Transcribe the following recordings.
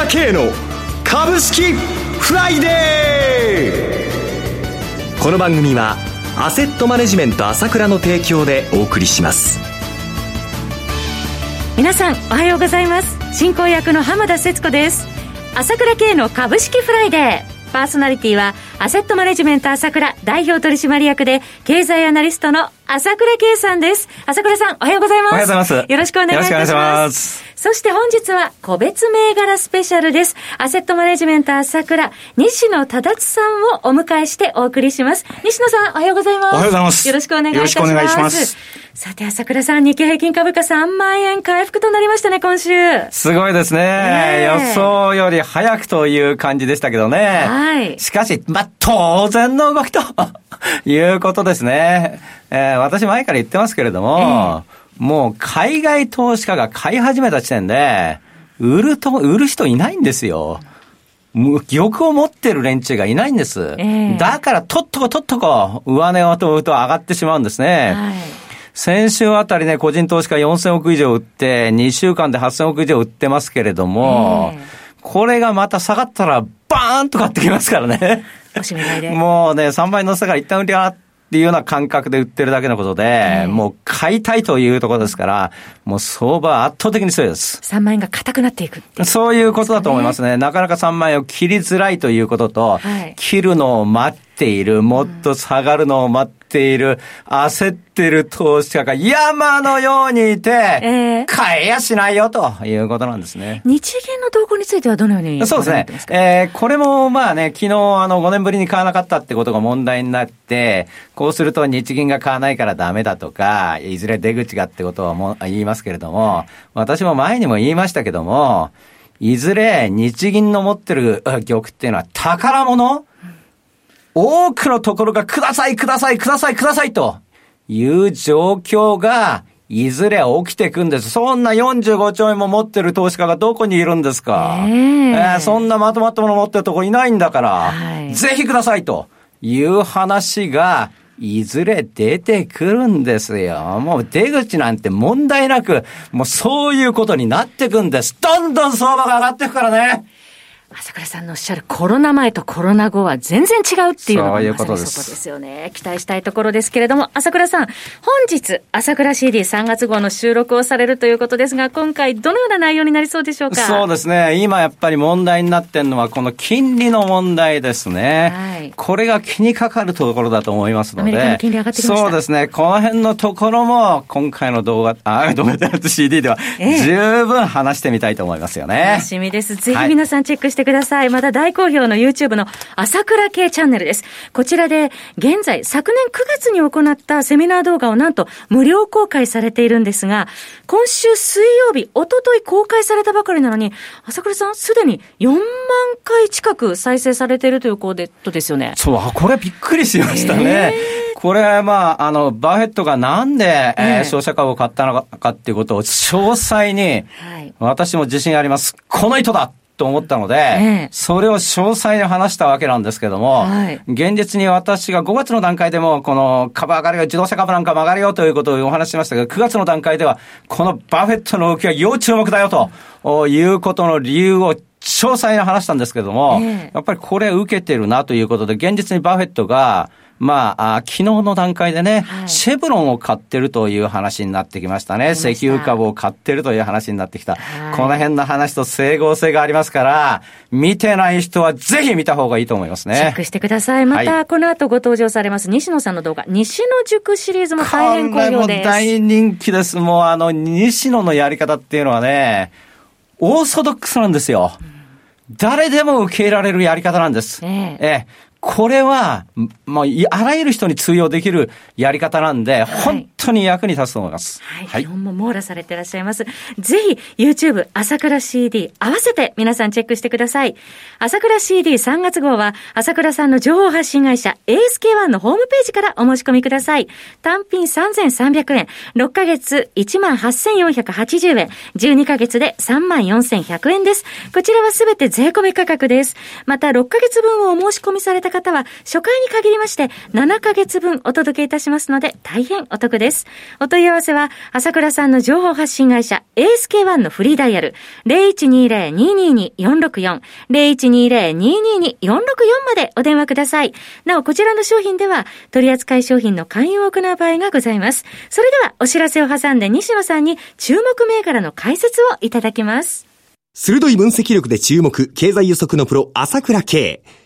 倉慶の株式フライデーこの番組はアセットマネジメント朝倉の提供でお送りします皆さんおはようございます進行役の浜田節子です朝倉慶の株式フライデーパーソナリティはアセットマネジメント朝倉代表取締役で経済アナリストの朝倉慶さんです。朝倉さん、おはようございます。おはようございます。よろしくお願いいたします。ますそして本日は個別銘柄スペシャルです。アセットマネジメント朝倉、西野忠さんをお迎えしてお送りします。西野さん、おはようございます。おはようございます。よろしくお願いいたします。よろしくお願いします。さて、朝倉さん、日経平均株価3万円回復となりましたね、今週。すごいですね。予想より早くという感じでしたけどね。はい。しかし、まあ、当然の動きということですね。えー、私前から言ってますけれども、えー、もう海外投資家が買い始めた時点で、売ると、売る人いないんですよ。玉を持ってる連中がいないんです。えー、だから、とっとこ、とっとこ、上値をとうと上がってしまうんですね。はい先週あたりね、個人投資家4000億以上売って、2週間で8000億以上売ってますけれども、これがまた下がったら、バーンと買ってきますからね。もうね、3倍乗せたから一旦売り上がって、っていうような感覚で売ってるだけのことで、もう買いたいというところですから、もう相場圧倒的に強いです。3万円が硬くなっていくいそういうことだと思いますね。なかなか3万円を切りづらいということと、はい、切るのを待っている、もっと下がるのを待っている、焦ってる投資家が山のようにいて、えー、買えやしないよということなんですね。日銀の動向についてはどのようにそうですね。えー、これもまあね、昨日あの5年ぶりに買わなかったってことが問題になって、こうすると日銀が買わないからダメだとか、いずれ出口がってことはも言いますけれども、私も前にも言いましたけども、いずれ日銀の持ってる玉っていうのは宝物多くのところがください、ください、ください、くださいという状況が、いずれ起きていくんです。そんな45兆円も持ってる投資家がどこにいるんですか、えー、えー、そんなまとまったもの持ってるとこいないんだから、はい、ぜひくださいという話が、いずれ出てくるんですよ。もう出口なんて問題なく、もうそういうことになってくんです。どんどん相場が上がっていくからね。朝倉さんのおっしゃるコロナ前とコロナ後は全然違うっていうのがそういうことです。よね。期待したいところですけれども、朝倉さん、本日、朝倉 CD3 月号の収録をされるということですが、今回どのような内容になりそうでしょうか？そうですね。今やっぱり問題になってるのはこの金利の問題ですね。はい。これが気にかかるところだと思いますので。の金利上がってきましたそうですね。この辺のところも今回の動画、あ、動画で CD では十分話してみたいと思いますよね。楽しみです。ぜひ皆さんチェックしてしてください。また大好評の YouTube の朝倉系チャンネルです。こちらで現在昨年9月に行ったセミナー動画をなんと無料公開されているんですが、今週水曜日、おととい公開されたばかりなのに、朝倉さんすでに4万回近く再生されているということですよね。そう、これびっくりしましたね。えー、これはまあ、あの、バーヘッドがなんで、えー、消費者株を買ったのかっていうことを詳細に、私も自信あります。この意図だと思ったので、ええ、それを詳細に話したわけなんですけども、はい、現実に私が5月の段階でも、この株上がりが自動車株なんかも上がるよということをお話ししましたけど、9月の段階では、このバフェットの動きは要注目だよということの理由を詳細に話したんですけども、え、やっぱりこれ受けてるなということで、現実にバフェットが、まあ、あ昨日の段階でね、はい、シェブロンを買ってるという話になってきましたね。石油株を買ってるという話になってきた。はい、この辺の話と整合性がありますから、見てない人はぜひ見た方がいいと思いますね。チェックしてください。また、この後ご登場されます西野さんの動画、西野塾シリーズも大変好評です。大人気です。もうあの、西野のやり方っていうのはね、オーソドックスなんですよ。誰でも受け入れられるやり方なんです。ええええこれは、もう、あらゆる人に通用できるやり方なんで、はい、本当に役に立つと思います。はい。はい、も網羅されていらっしゃいます。ぜひ、YouTube、朝倉 CD、合わせて皆さんチェックしてください。朝倉 CD3 月号は、朝倉さんの情報発信会社、ASK1 のホームページからお申し込みください。単品3300円、6ヶ月18,480円、12ヶ月で34,100円です。こちらはすべて税込み価格です。また、6ヶ月分をお申し込みされた方は、初回に限りまして、7ヶ月分お届けいたしますので、大変お得です。です。お問い合わせは、朝倉さんの情報発信会社、ASK1 のフリーダイヤル、0120-222-464、0120-222-464までお電話ください。なお、こちらの商品では、取扱い商品の勧誘を行う場合がございます。それでは、お知らせを挟んで西野さんに注目銘柄の解説をいただきます。鋭い分析力で注目、経済予測のプロ、朝倉慶。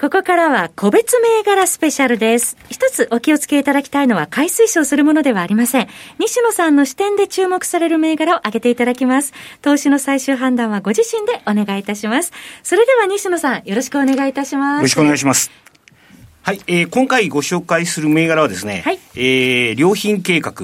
ここからは個別銘柄スペシャルです。一つお気をつけいただきたいのは買い推奨するものではありません。西野さんの視点で注目される銘柄を挙げていただきます。投資の最終判断はご自身でお願いいたします。それでは西野さん、よろしくお願いいたします。よろしくお願いします。はい、えー、今回ご紹介する銘柄はですね、はい、えー、良品計画、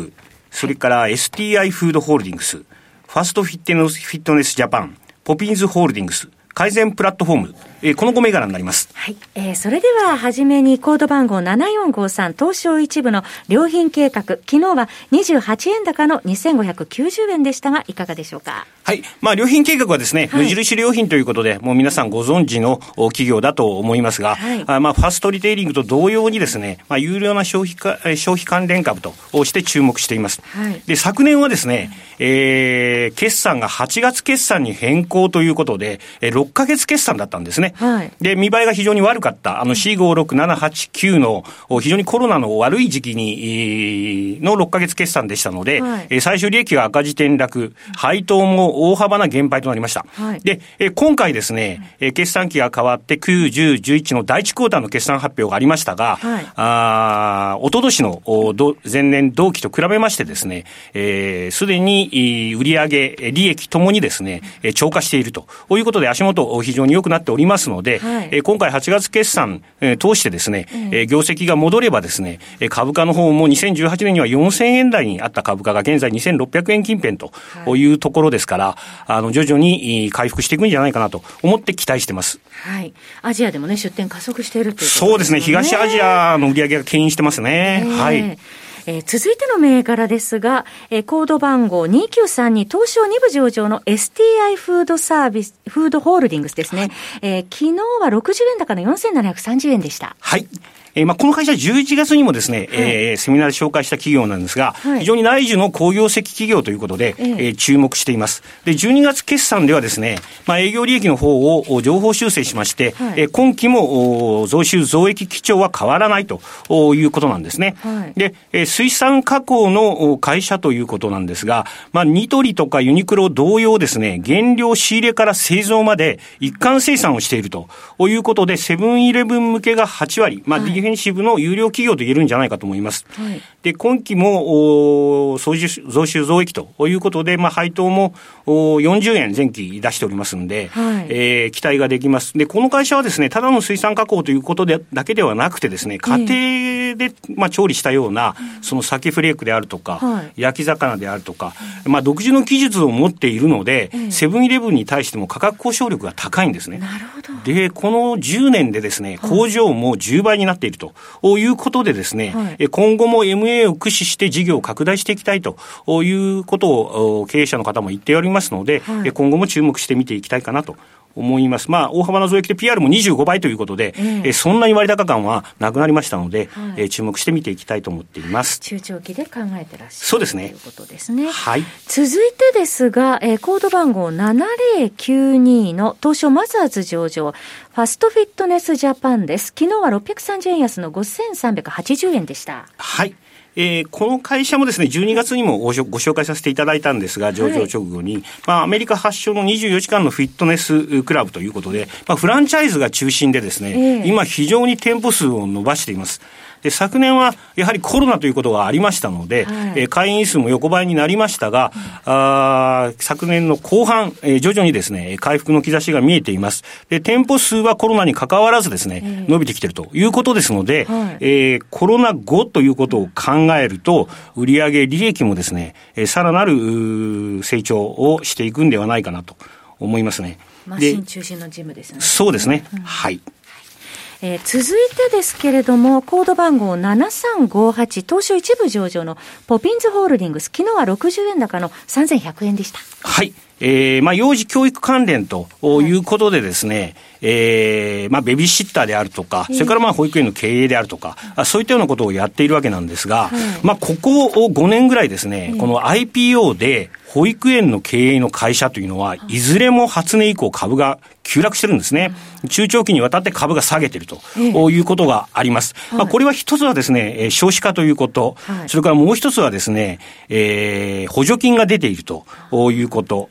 それから STI フードホールディングス、ファストフィットネスフィットネスジャパン、ポピンズホールディングス、改善プラットフォーム、えー、この5銘柄になります。はい。えー、それでは、はじめにコード番号7453東証一部の良品計画、昨日は28円高の2590円でしたが、いかがでしょうか？はい。まあ、良品計画はですね、はい、無印良品ということで、もう皆さんご存知の企業だと思いますが、はい、あまあ、ファストリテイリングと同様にですね、まあ、有料な消費か、消費関連株として注目しています。はい、で、昨年はですね、えー、決算が8月決算に変更ということで、6ヶ月決算だったんですね。はい、で、見栄えが非常に悪かった、あの C56789 の非常にコロナの悪い時期に、の6ヶ月決算でしたので、はい、最終利益が赤字転落、配当も大幅な減配となりました。はい、で、え今回ですね、え決算期が変わって9、10、11の第1クォーターの決算発表がありましたが、はい、あおととしの前年同期と比べましてですね、す、えー、で、に売上利益ともにですね、超過しているということで足元非常に良くなっておりますので、はい、今回8月決算、え通してですね、うん、業績が戻ればですね、株価の方も2018年には4000円台にあった株価が現在2600円近辺というところですから、ら、あの、徐々に回復していくんじゃないかなと思って期待してます。はい。アジアでもね、出店加速しているという、ね、そうですね。東アジアの売り上げが牽引してますね。はい。えー、続いての銘柄ですが、えー、コード番号2932東証2部上場の STI フードサービス、フードホールディングスですね。えー、昨日は60円高の4730円でした。はい。えー、まあ、この会社11月にもですね、はい、えー、セミナーで紹介した企業なんですが、はい、非常に内需の工業績企業ということで、えー、注目しています。で、12月決算ではですね、まあ、営業利益の方を情報修正しまして、はい、えー、今期も増収増益基調は変わらないということなんですね。はい、で、えー、水産加工の会社ということなんですが、まあ、ニトリとかユニクロ同様ですね、原料仕入れから製造まで一貫生産をしているということで、セブンイレブン向けが8割、まあ、はいフェンシブの有料企業と言えるんじゃないかと思います。はい、で、今期も、増収、増収増益ということで、まあ、配当も40円前期出しておりますんで、はい、えー、期待ができます。で、この会社はですね、ただの水産加工ということでだけではなくてですね、家庭で、まあ、調理したような、その鮭フレークであるとか、はい、焼き魚であるとか、まあ、独自の技術を持っているので、セブンイレブンに対しても価格交渉力が高いんですね。なるほど。で、この10年でですね、工場も10倍になっているということでですね、はい、今後も MA を駆使して事業を拡大していきたいということを経営者の方も言っておりますので、はい、今後も注目して見ていきたいかなと思います。まあ、大幅な増益で PR も25倍ということで、えー、そんなに割高感はなくなりましたので、はい、えー、注目して見ていきたいと思っています。中長期で考えてらっしゃるそうですね。ということですね。はい。続いてですが、えー、コード番号7092の東証マザーズ上場、ファストフィットネスジャパンです。昨日は630円安の5380円でした。はい。えー、この会社もですね、12月にもご紹介させていただいたんですが、上場直後に、はい、まあ、アメリカ発祥の24時間のフィットネスクラブということで、まあ、フランチャイズが中心でですね、えー、今非常に店舗数を伸ばしています。で、昨年はやはりコロナということがありましたので、はい、え会員数も横ばいになりましたが、うん、あ昨年の後半、えー、徐々にですね、回復の兆しが見えています。で、店舗数はコロナに関わらずですね、伸びてきているということですので、はい、えー、コロナ後ということを考えると、売上利益もですね、えー、さらなる成長をしていくんではないかなと思いますね。マシン中心のジムですね。そうですね。うん、はい。えー、続いてですけれども、コード番号7358、東証一部上場のポピンズホールディングス、昨日は60円高の3100円でした。はい。えー、まあ、幼児教育関連とい。うことでですね、はい、えー、まあ、ベビーシッターであるとか、それからまあ、保育園の経営であるとか、そういったようなことをやっているわけなんですが、はい、まあ、ここを5年ぐらいですね、この IPO で、保育園の経営の会社というのは、いずれも初値以降株が急落してるんですね。中長期にわたって株が下げてるということがあります。まあ、これは一つはですね、少子化ということ、それからもう一つはですね、えー、補助金が出ているということ、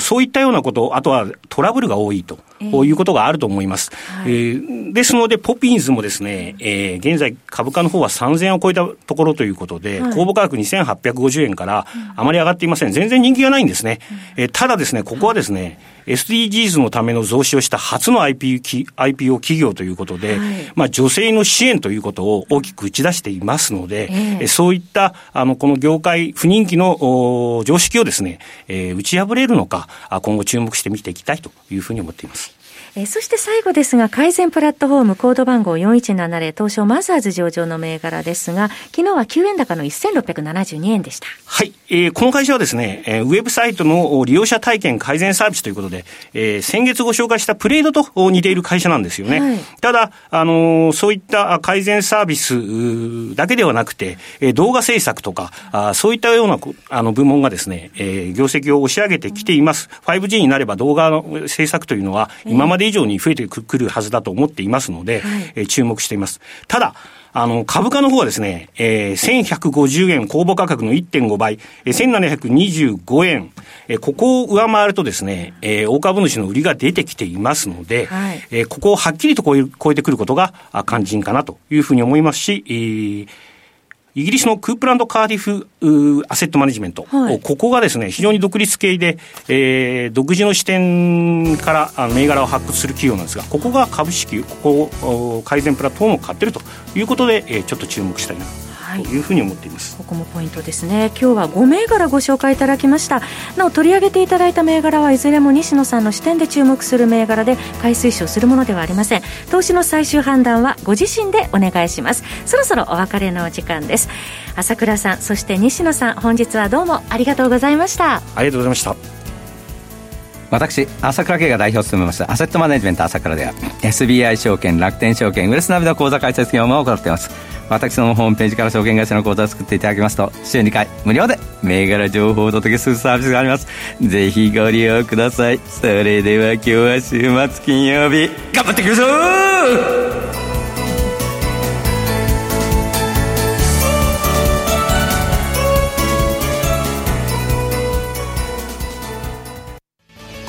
そういったようなこと、あとはトラブルが多いと。いうことがあると思います。はい、えー、ですので、ポピンズもですね、えー、現在株価の方は3000円を超えたところということで、はい、公募価格2850円からあまり上がっていません。全然人気がないんですね。えー、ただですね、ここはですね、SDGs のための増資をした初の IPO, IPO 企業ということで、はい、まあ女性の支援ということを大きく打ち出していますので、えー、そういったあのこの業界不人気の常識をですね、えー、打ち破れるのか、今後注目して見ていきたいというふうに思っています。えそして最後ですが、改善プラットフォームコード番号4170東証マザーズ上場の銘柄ですが、昨日は9円高の1672円でした。はい。えー、この会社はですね、えー、ウェブサイトの利用者体験改善サービスということで、えー、先月ご紹介したプレードと似ている会社なんですよね。はい、ただ、あのー、そういった改善サービスだけではなくて、えー、動画制作とか、あそういったようなあの部門がですね、えー、業績を押し上げてきています。5G になれば動画の制作というのは、今まで以上に増えてくるはずだと思っていますので、はい、え注目しています。ただ、あの、株価の方はですね、えー、1150円、公募価格の1.5倍、えー、1725円、えー、ここを上回るとですね、えー、大株主の売りが出てきていますので、はい、えー、ここをはっきりと超え超えてくることが肝心かなというふうに思いますし、えーイギリスのクープランド・カーディフアセットマネジメント、はい、ここがですね、非常に独立系で、えー、独自の視点からあの銘柄を発掘する企業なんですが、ここが株式、ここ改善プラットフォームを買ってるということで、えー、ちょっと注目したいなというふうに思っています、はい、ここもポイントですね。今日は5銘柄ご紹介いただきました。なお取り上げていただいた銘柄はいずれも西野さんの視点で注目する銘柄で買い推奨するものではありません。投資の最終判断はご自身でお願いします。そろそろお別れのお時間です。朝倉さんそして西野さん本日はどうもありがとうございました。ありがとうございました私、朝倉慶が代表を務めましたアセットマネジメント朝倉では SBI 証券、楽天証券、ウエスナビの口座開設業務を行っています。私のホームページから証券会社の口座を作っていただきますと週2回無料で銘柄情報をお届けするサービスがあります。ぜひご利用ください。それでは今日は週末金曜日。頑張っていきましょう